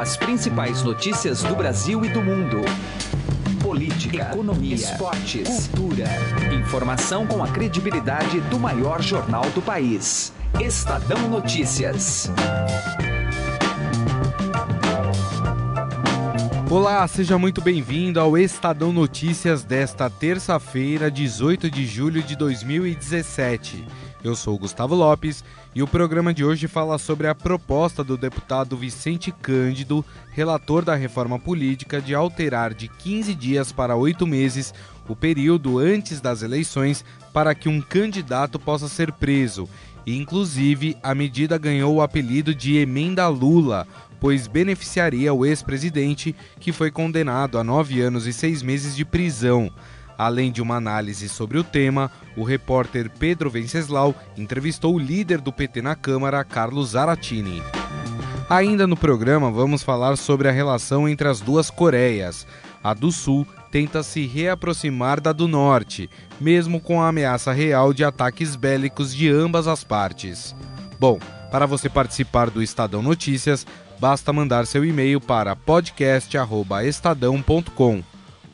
As principais notícias do Brasil e do mundo. Política, economia, esportes, cultura. Informação com a credibilidade do maior jornal do país. Estadão Notícias. Olá, seja muito bem-vindo ao Estadão Notícias desta terça-feira, 18 de julho de 2017. Eu sou Gustavo Lopes e o programa de hoje fala sobre a proposta do deputado Vicente Cândido, relator da reforma política, de alterar de 15 dias para 8 meses o período antes das eleições para que um candidato possa ser preso. Inclusive, a medida ganhou o apelido de Emenda Lula, pois beneficiaria o ex-presidente, que foi condenado a nove anos e seis meses de prisão. Além de uma análise sobre o tema, o repórter Pedro Venceslau entrevistou o líder do PT na Câmara, Carlos Zaratini. Ainda no programa, vamos falar sobre a relação entre as duas Coreias. A do Sul tenta se reaproximar da do Norte, mesmo com a ameaça real de ataques bélicos de ambas as partes. Bom, para você participar do Estadão Notícias, basta mandar seu e-mail para podcast@estadão.com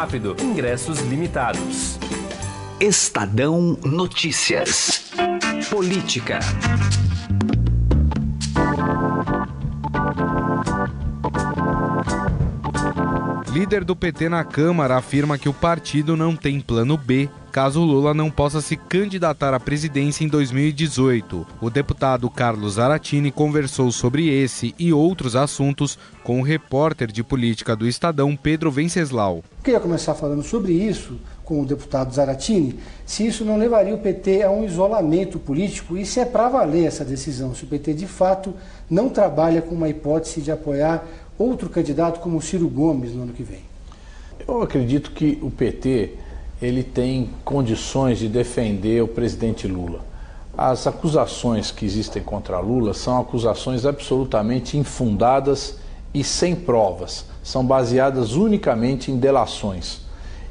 rápido. Ingressos limitados. Estadão Notícias. Política. Líder do PT na Câmara afirma que o partido não tem plano B caso Lula não possa se candidatar à presidência em 2018. O deputado Carlos Aratini conversou sobre esse e outros assuntos com o repórter de política do Estadão, Pedro Venceslau. Queria começar falando sobre isso com o deputado Zaratini, se isso não levaria o PT a um isolamento político e se é para valer essa decisão, se o PT de fato não trabalha com uma hipótese de apoiar outro candidato como Ciro Gomes no ano que vem? Eu acredito que o PT ele tem condições de defender o presidente Lula. As acusações que existem contra Lula são acusações absolutamente infundadas e sem provas. São baseadas unicamente em delações.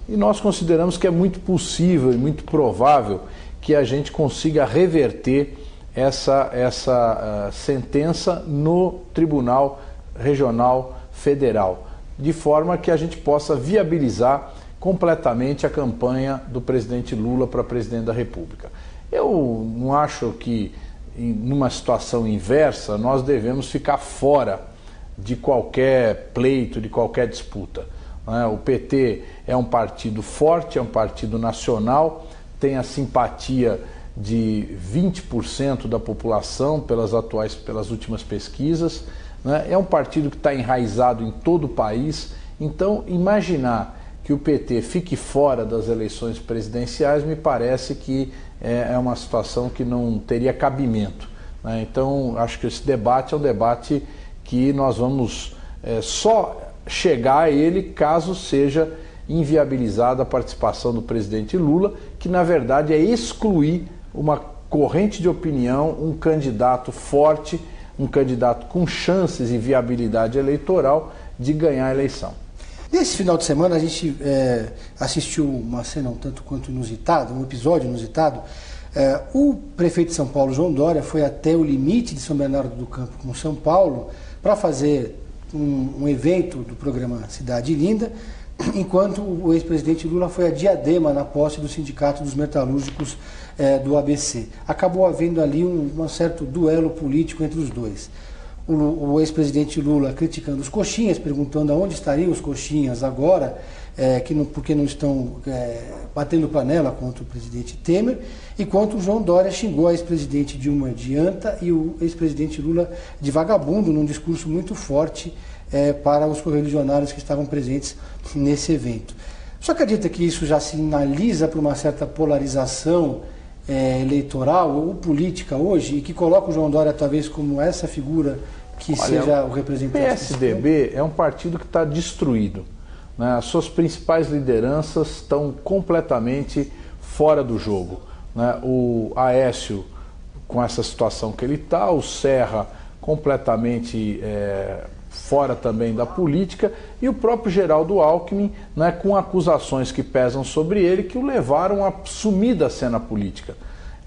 E nós consideramos que é muito possível e muito provável que a gente consiga reverter essa, essa uh, sentença no Tribunal regional federal, de forma que a gente possa viabilizar completamente a campanha do presidente Lula para presidente da República. Eu não acho que, numa situação inversa, nós devemos ficar fora de qualquer pleito, de qualquer disputa. É? O PT é um partido forte, é um partido nacional, tem a simpatia de 20% da população pelas atuais, pelas últimas pesquisas. Né? É um partido que está enraizado em todo o país. Então, imaginar que o PT fique fora das eleições presidenciais me parece que é, é uma situação que não teria cabimento. Né? Então, acho que esse debate é um debate que nós vamos é, só chegar a ele caso seja inviabilizada a participação do presidente Lula, que na verdade é excluir uma corrente de opinião, um candidato forte um candidato com chances e viabilidade eleitoral de ganhar a eleição. Nesse final de semana a gente é, assistiu uma cena um tanto quanto inusitada, um episódio inusitado. É, o prefeito de São Paulo, João Dória, foi até o limite de São Bernardo do Campo com São Paulo para fazer um, um evento do programa Cidade Linda, enquanto o ex-presidente Lula foi a Diadema na posse do Sindicato dos Metalúrgicos é, do ABC. Acabou havendo ali um, um, certo duelo político entre os dois. O, ex-presidente Lula criticando os coxinhas, perguntando aonde estariam os coxinhas agora, é, que não, porque não estão é, batendo panela contra o presidente Temer, enquanto o João Dória xingou a ex-presidente Dilma de anta e o ex-presidente Lula de vagabundo, num discurso muito forte é, para os correligionários que estavam presentes nesse evento. Só acredita que isso já sinaliza para uma certa polarização é, eleitoral ou política hoje e que coloca o João Dória talvez como essa figura que Olha, seja o representante. PSDB é um partido que está destruído. Né? As suas principais lideranças estão completamente fora do jogo. Né? O Aécio, com essa situação que ele está, o Serra completamente é, fora também da política, e o próprio Geraldo Alckmin, né, com acusações que pesam sobre ele, que o levaram a sumir da cena política.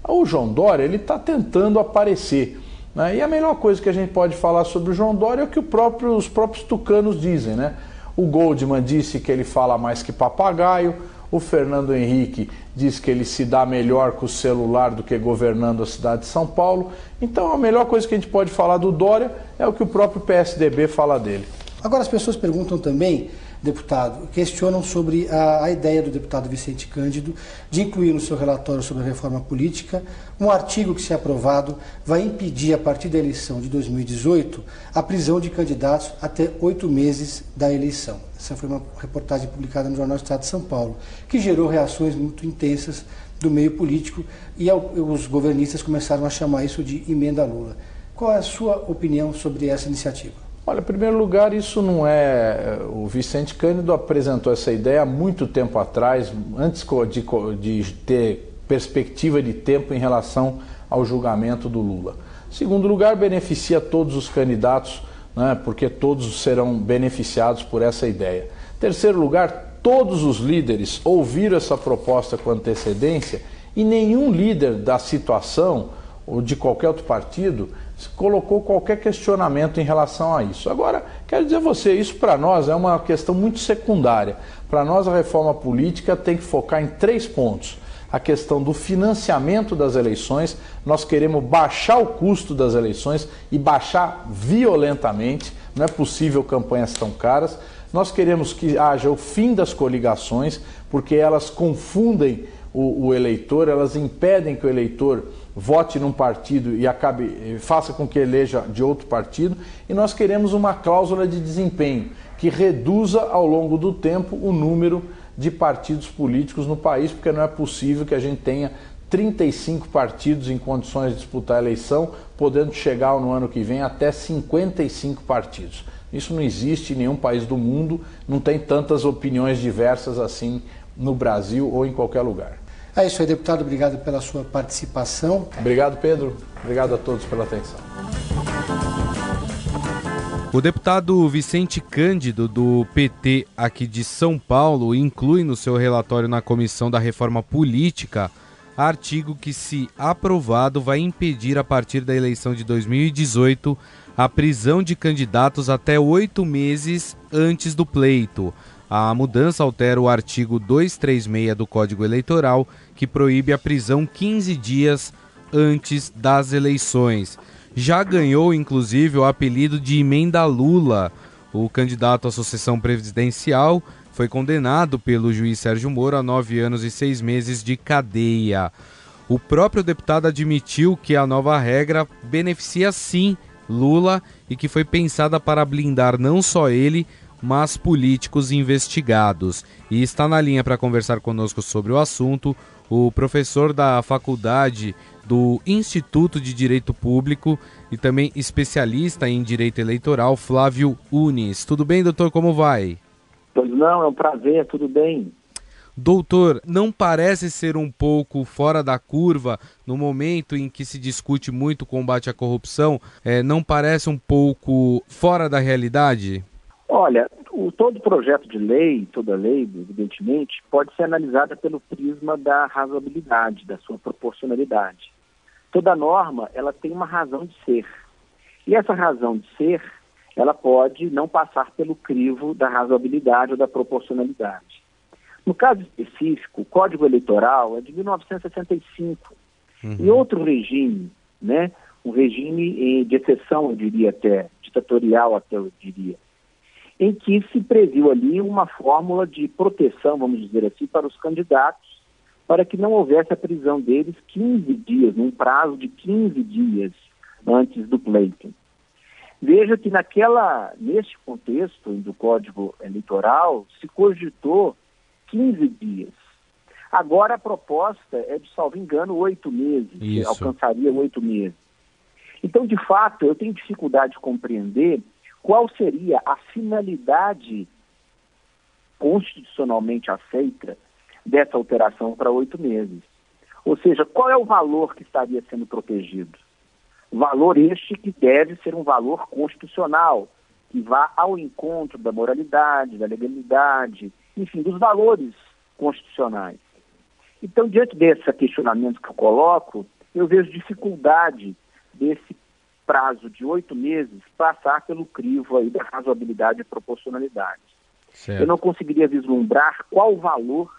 O João Dória ele está tentando aparecer. Né? E a melhor coisa que a gente pode falar sobre o João Dória é o que próprio, os próprios tucanos dizem. Né? O Goldman disse que ele fala mais que papagaio, o Fernando Henrique diz que ele se dá melhor com o celular do que governando a cidade de São Paulo. Então a melhor coisa que a gente pode falar do Dória é o que o próprio PSDB fala dele. Agora as pessoas perguntam também deputado, questionam sobre a, a, ideia do deputado Vicente Cândido de incluir no seu relatório sobre a reforma política um artigo que, se aprovado, vai impedir, a partir da eleição de 2018, a prisão de candidatos até oito meses da eleição. Essa foi uma reportagem publicada no Jornal Estado de São Paulo, que gerou reações muito intensas do meio político e os governistas começaram a chamar isso de emenda Lula. Qual é a sua opinião sobre essa iniciativa? Olha, em primeiro lugar, isso não é. O Vicente Cândido apresentou essa ideia há muito tempo atrás, antes de, de ter perspectiva de tempo em relação ao julgamento do Lula. Em segundo lugar, beneficia todos os candidatos, né, porque todos serão beneficiados por essa ideia. Em terceiro lugar, todos os líderes ouviram essa proposta com antecedência e nenhum líder da situação ou de qualquer outro partido colocou qualquer questionamento em relação a isso. Agora, quero dizer a você, isso para nós é uma questão muito secundária. Para nós, a reforma política tem que focar em três pontos. A questão do financiamento das eleições, nós queremos baixar o custo das eleições e baixar violentamente, não é possível campanhas tão caras. Nós queremos que haja o fim das coligações, porque elas confundem o, o eleitor, elas impedem que o eleitor vote num partido e acabe faça com que eleja de outro partido, e nós queremos uma cláusula de desempenho que reduza ao longo do tempo o número de partidos políticos no país, porque não é possível que a gente tenha 35 partidos em condições de disputar a eleição, podendo chegar no ano que vem até 55 partidos. Isso não existe em nenhum país do mundo, não tem tantas opiniões diversas assim no Brasil ou em qualquer lugar. É isso aí, deputado. Obrigado pela sua participação. Obrigado, Pedro. Obrigado a todos pela atenção. O deputado Vicente Cândido, do PT aqui de São Paulo, inclui no seu relatório na Comissão da Reforma Política artigo que, se aprovado, vai impedir, a partir da eleição de 2018, a prisão de candidatos até oito meses antes do pleito. A mudança altera o artigo 236 do Código Eleitoral, que proíbe a prisão 15 dias antes das eleições. Já ganhou, inclusive, o apelido de Emenda Lula. O candidato à sucessão presidencial foi condenado pelo juiz Sérgio Moro a nove anos e seis meses de cadeia. O próprio deputado admitiu que a nova regra beneficia sim Lula e que foi pensada para blindar não só ele, mas políticos investigados. E está na linha para conversar conosco sobre o assunto o professor da faculdade do Instituto de Direito Público e também especialista em direito eleitoral, Flávio Unis. Tudo bem, doutor? Como vai? Pois não, é um prazer, tudo bem. Doutor, não parece ser um pouco fora da curva no momento em que se discute muito o combate à corrupção? É, não parece um pouco fora da realidade? Olha, o, todo projeto de lei, toda lei, evidentemente, pode ser analisada pelo prisma da razoabilidade, da sua proporcionalidade. Toda norma, ela tem uma razão de ser. E essa razão de ser, ela pode não passar pelo crivo da razoabilidade ou da proporcionalidade. No caso específico, o Código Eleitoral é de 1965. Uhum. E outro regime, né, um regime de exceção, eu diria até, ditatorial até eu diria, em que se previu ali uma fórmula de proteção, vamos dizer assim, para os candidatos, para que não houvesse a prisão deles 15 dias, num prazo de 15 dias antes do pleito. Veja que naquela, neste contexto do Código Eleitoral, se cogitou 15 dias. Agora a proposta é de, salvo engano, oito meses, alcançaria oito meses. Então, de fato, eu tenho dificuldade de compreender qual seria a finalidade constitucionalmente aceita dessa alteração para oito meses. Ou seja, qual é o valor que estaria sendo protegido? Valor este que deve ser um valor constitucional, que vá ao encontro da moralidade, da legalidade, enfim, dos valores constitucionais. Então, diante desse questionamento que eu coloco, eu vejo dificuldade desse prazo de oito meses passar pelo crivo aí da razoabilidade e proporcionalidade. Certo. Eu não conseguiria vislumbrar qual valor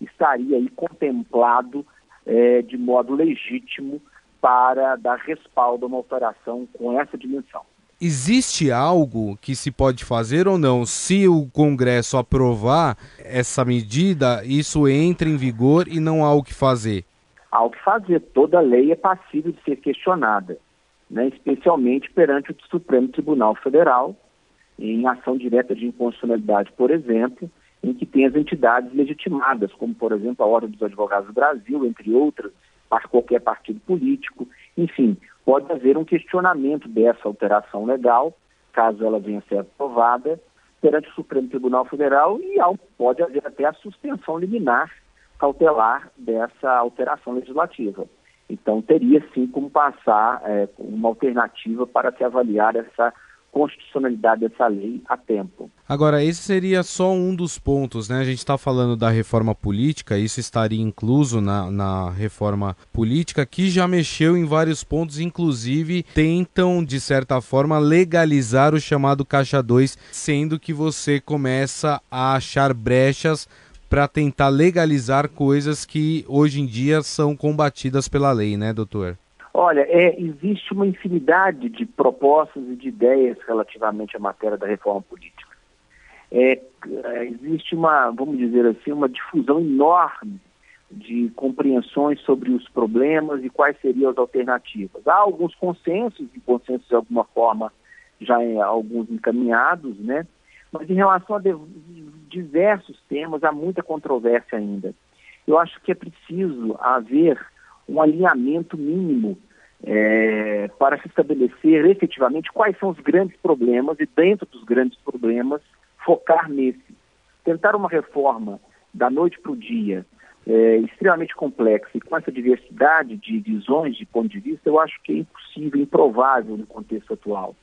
estaria aí contemplado é, de modo legítimo para dar respaldo a uma alteração com essa dimensão. Existe algo que se pode fazer ou não? Se o Congresso aprovar essa medida, isso entra em vigor e não há o que fazer? Há o que fazer. Toda lei é passível de ser questionada, né? especialmente perante o Supremo Tribunal Federal, em ação direta de inconstitucionalidade, por exemplo, em que tem as entidades legitimadas, como, por exemplo, a Ordem dos Advogados do Brasil, entre outras, para qualquer partido político. Enfim, pode haver um questionamento dessa alteração legal, caso ela venha a ser aprovada, perante o Supremo Tribunal Federal e pode haver até a suspensão liminar cautelar dessa alteração legislativa. Então, teria sim como passar é, uma alternativa para se avaliar essa constitucionalidade dessa lei a tempo. Agora, esse seria só um dos pontos, né? A gente está falando da reforma política, isso estaria incluso na, na reforma política, que já mexeu em vários pontos, inclusive tentam, de certa forma, legalizar o chamado Caixa 2, sendo que você começa a achar brechas para tentar legalizar coisas que hoje em dia são combatidas pela lei, né, doutor? Olha, é, existe uma infinidade de propostas e de ideias relativamente à matéria da reforma política. É, é, existe uma, vamos dizer assim, uma difusão enorme de compreensões sobre os problemas e quais seriam as alternativas. Há alguns consensos, e consensos de alguma forma já alguns encaminhados, né? Mas em relação a diversos temas, há muita controvérsia ainda. Eu acho que é preciso haver um alinhamento mínimo é, para se estabelecer efetivamente quais são os grandes problemas e, dentro dos grandes problemas, focar nesse. Tentar uma reforma da noite para o dia, é, extremamente complexa e com essa diversidade de visões, de ponto de vista, eu acho que é impossível, improvável no contexto atual.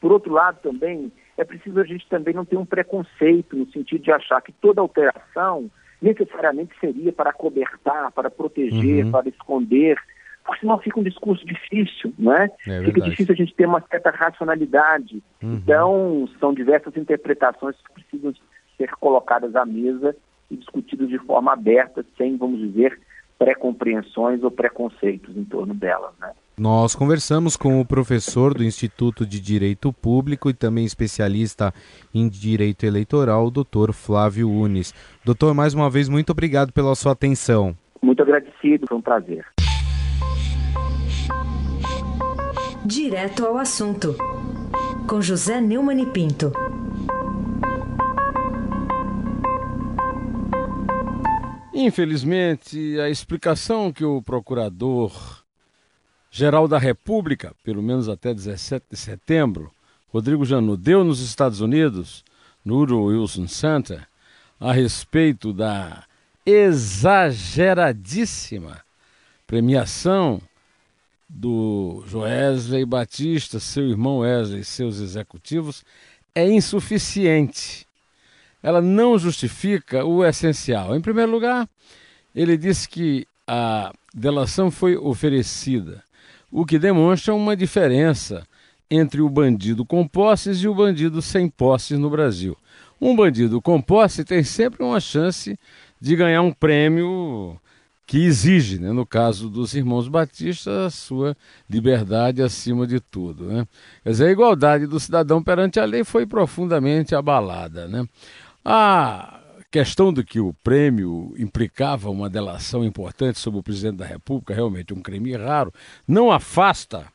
Por outro lado, também, é preciso a gente também não ter um preconceito no sentido de achar que toda alteração necessariamente seria para cobertar, para proteger, uhum. para esconder, porque senão fica um discurso difícil, né? É fica difícil a gente ter uma certa racionalidade. Uhum. Então, são diversas interpretações que precisam ser colocadas à mesa e discutidas de forma aberta, sem, vamos dizer, pré-compreensões ou preconceitos em torno delas, né? Nós conversamos com o professor do Instituto de Direito Público e também especialista em Direito Eleitoral, o doutor Flávio Unes. Doutor, mais uma vez, muito obrigado pela sua atenção. Muito agradecido, foi um prazer. Direto ao assunto, com José Neumann e Pinto. Infelizmente, a explicação que o procurador Geral da República, pelo menos até 17 de setembro, Rodrigo Janot deu nos Estados Unidos, no Woodrow Wilson Center, a respeito da exageradíssima premiação do Joesley Batista, seu irmão Wesley e seus executivos, é insuficiente. Ela não justifica o essencial. Em primeiro lugar, ele disse que a delação foi oferecida o que demonstra uma diferença entre o bandido com posses e o bandido sem posses no Brasil. Um bandido com posse tem sempre uma chance de ganhar um prêmio que exige, né, no caso dos irmãos Batista, a sua liberdade acima de tudo. Né? Quer dizer, a igualdade do cidadão perante a lei foi profundamente abalada. Né? A questão do que o prêmio implicava uma delação importante sobre o presidente da República, realmente um crime raro, não afasta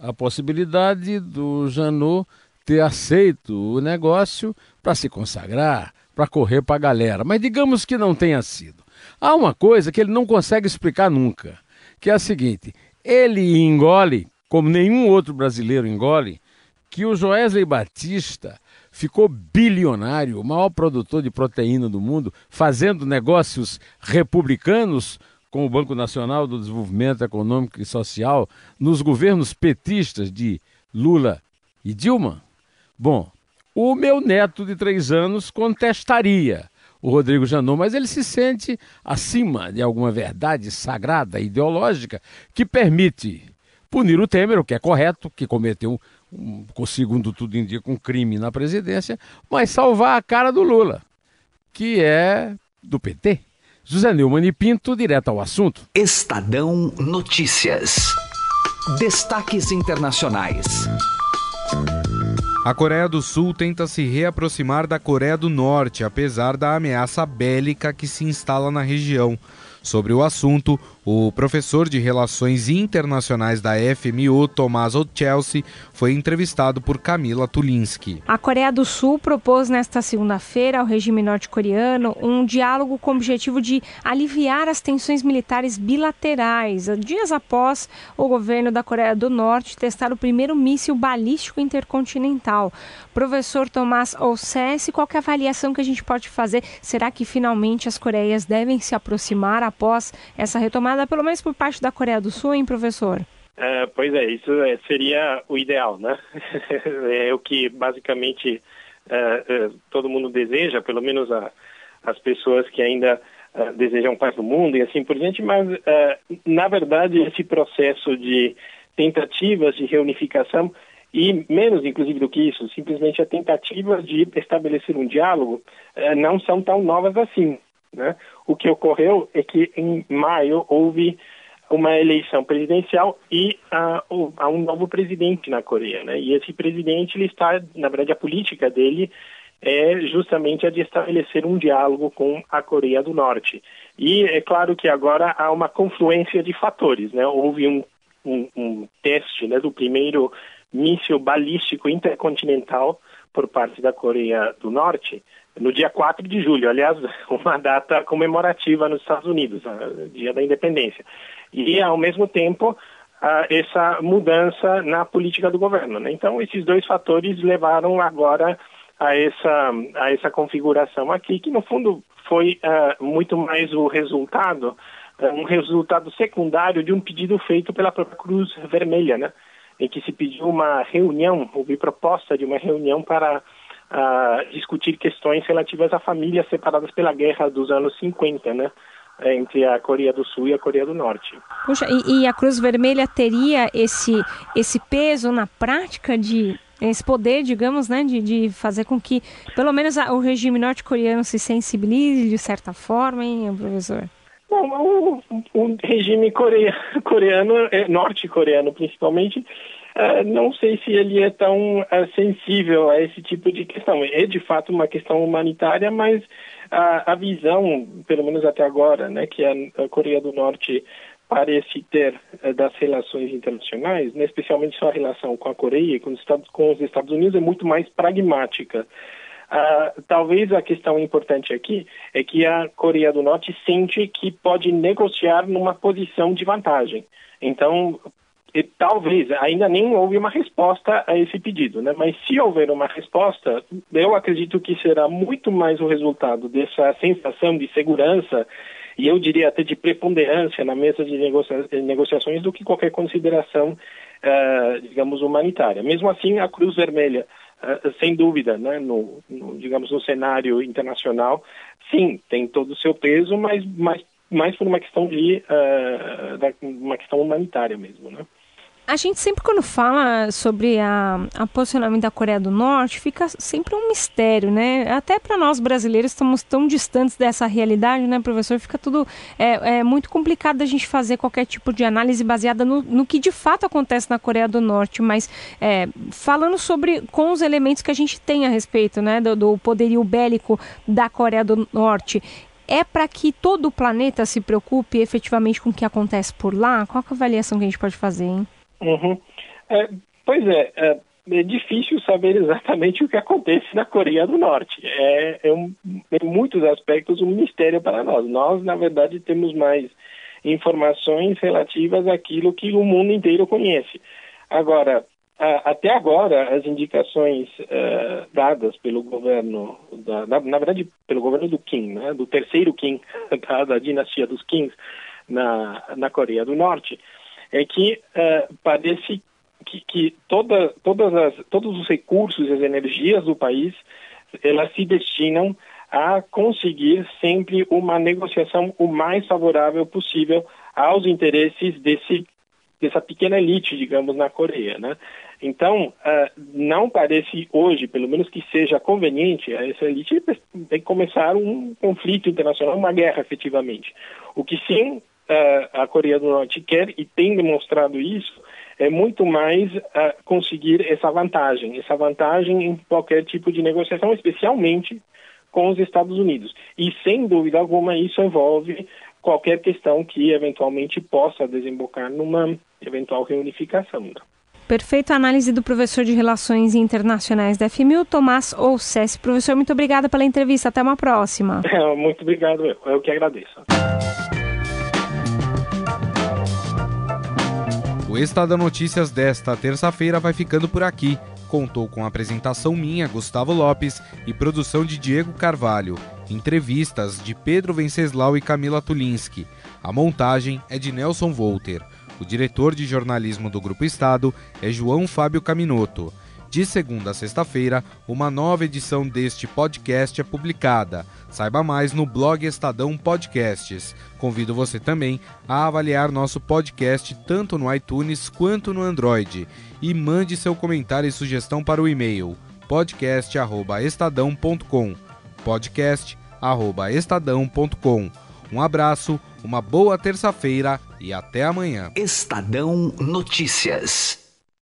a possibilidade do Janot ter aceito o negócio para se consagrar, para correr para a galera. Mas digamos que não tenha sido. Há uma coisa que ele não consegue explicar nunca, que é a seguinte: ele engole como nenhum outro brasileiro engole, que o Joesley Batista ficou bilionário, o maior produtor de proteína do mundo, fazendo negócios republicanos com o Banco Nacional do Desenvolvimento Econômico e Social nos governos petistas de Lula e Dilma? Bom, o meu neto de três anos contestaria o Rodrigo Janot, mas ele se sente acima de alguma verdade sagrada, ideológica, que permite punir o Temer, o que é correto, que cometeu, um, segundo tudo indica, um crime na presidência, mas salvar a cara do Lula, que é do PT. José Neumann e Pinto, direto ao assunto. Estadão Notícias. Destaques internacionais. A Coreia do Sul tenta se reaproximar da Coreia do Norte, apesar da ameaça bélica que se instala na região. Sobre o assunto, o professor de Relações Internacionais da FMU, Tommaso Chelsea, foi entrevistado por Camila Tulinski. A Coreia do Sul propôs nesta segunda-feira ao regime norte-coreano um diálogo com o objetivo de aliviar as tensões militares bilaterais, dias após o governo da Coreia do Norte testar o primeiro míssil balístico intercontinental. Professor Tomás Olsessi, qual é a avaliação que a gente pode fazer? Será que finalmente as Coreias devem se aproximar após essa retomada, pelo menos por parte da Coreia do Sul, hein, professor? Uh, pois é, isso é, seria o ideal, né? é o que basicamente uh, todo mundo deseja, pelo menos a, as pessoas que ainda desejam paz no mundo e assim por diante, mas na verdade esse processo de tentativas de reunificação e menos inclusive do que isso, simplesmente a tentativa de estabelecer um diálogo não são tão novas assim. Né? O que ocorreu é que em maio houve uma eleição presidencial e uh, há um novo presidente na Coreia, né? E esse presidente ele está, na verdade, a política dele é justamente a de estabelecer um diálogo com a Coreia do Norte. E é claro que agora há uma confluência de fatores, né? Houve um, um, um teste né, do primeiro míssil balístico intercontinental por parte da Coreia do Norte, no dia 4 de julho, aliás, uma data comemorativa nos Estados Unidos, dia da independência. E, ao mesmo tempo, essa mudança na política do governo. Né? Então, esses dois fatores levaram agora a essa, a essa configuração aqui, que no fundo foi uh, muito mais o resultado, um resultado secundário de um pedido feito pela própria Cruz Vermelha, né? Em que se pediu uma reunião, houve proposta de uma reunião para uh, discutir questões relativas a famílias separadas pela guerra dos anos 50, né? entre a Coreia do Sul e a Coreia do Norte. Puxa, e, e, a Cruz Vermelha teria esse, esse peso na prática de esse poder, digamos, né, de, de fazer com que pelo menos a, o regime norte-coreano se sensibilize de certa forma, hein, professor? Bom, o, regime coreano, coreano é, norte-coreano principalmente, Uh, não sei se ele é tão uh, sensível a esse tipo de questão. É de fato uma questão humanitária, mas a, a visão, pelo menos até agora, né, que a, Coreia do Norte parece ter das relações internacionais, né, especialmente sua relação com a Coreia e com com os Estados Unidos, é muito mais pragmática. Uh, talvez a questão importante aqui é que a Coreia do Norte sente que pode negociar numa posição de vantagem. Então, e talvez ainda nem houve uma resposta a esse pedido, né? Mas se houver uma resposta, eu acredito que será muito mais o resultado dessa sensação de segurança e eu diria até de preponderância na mesa de negocia negociações do que qualquer consideração, uh, digamos, humanitária. Mesmo assim, a Cruz Vermelha, uh, sem dúvida, né, no, no, digamos, no cenário internacional, sim, tem todo o seu peso, mas, mas mais por uma questão de uh, uma questão humanitária mesmo, né? A gente sempre quando fala sobre a, a posicionamento da Coreia do Norte, fica sempre um mistério, né? Até para nós brasileiros estamos tão distantes dessa realidade, né, professor? Fica tudo é, é muito complicado a gente fazer qualquer tipo de análise baseada no, no que de fato acontece na Coreia do Norte, mas é, falando sobre com os elementos que a gente tem a respeito, né, do, do poderio bélico da Coreia do Norte, é para que todo o planeta se preocupe efetivamente com o que acontece por lá? Qual é a avaliação que a gente pode fazer, hein? Uhum. É, pois é, é, é, difícil saber exatamente o que acontece na Coreia do Norte. É, é um, em muitos aspectos um mistério para nós. Nós, na verdade, temos mais informações relativas àquilo que o mundo inteiro conhece. Agora, até agora, as indicações uh, dadas pelo governo, da, na, verdade, pelo governo do Kim, né, do terceiro Kim, da, da dinastia dos Kings na, na Coreia do Norte, é que uh, parece que, que toda, todas as, todos os recursos e as energias do país elas se destinam a conseguir sempre uma negociação o mais favorável possível aos interesses desse dessa pequena elite, digamos, na Coreia, né? Então, uh, não parece hoje, pelo menos que seja conveniente, essa elite tem que começar um conflito internacional, uma guerra, efetivamente. O que sim uh, a Coreia do Norte quer e tem demonstrado isso é muito mais uh, conseguir essa vantagem, essa vantagem em qualquer tipo de negociação, especialmente com os Estados Unidos. E sem dúvida alguma isso envolve qualquer questão que eventualmente possa desembocar numa eventual reunificação. Perfeita análise do professor de Relações Internacionais da FMU, Tomás Oussess. Professor, muito obrigada pela entrevista. Até uma próxima. Muito obrigado. Eu, eu que agradeço. O Estadão Notícias desta terça-feira vai ficando por aqui. Contou com apresentação minha, Gustavo Lopes, e produção de Diego Carvalho. Entrevistas de Pedro Venceslau e Camila Tulinski. A montagem é de Nelson Volter. O diretor de jornalismo do Grupo Estado é João Fábio Caminoto. De segunda a sexta-feira, uma nova edição deste podcast é publicada. Saiba mais no blog Estadão Podcasts. Convido você também a avaliar nosso podcast tanto no iTunes quanto no Android. E mande seu comentário e sugestão para o e-mail podcast@estadão.com. podcast@estadão.com. Um abraço, uma boa terça-feira e até amanhã. Estadão Notícias.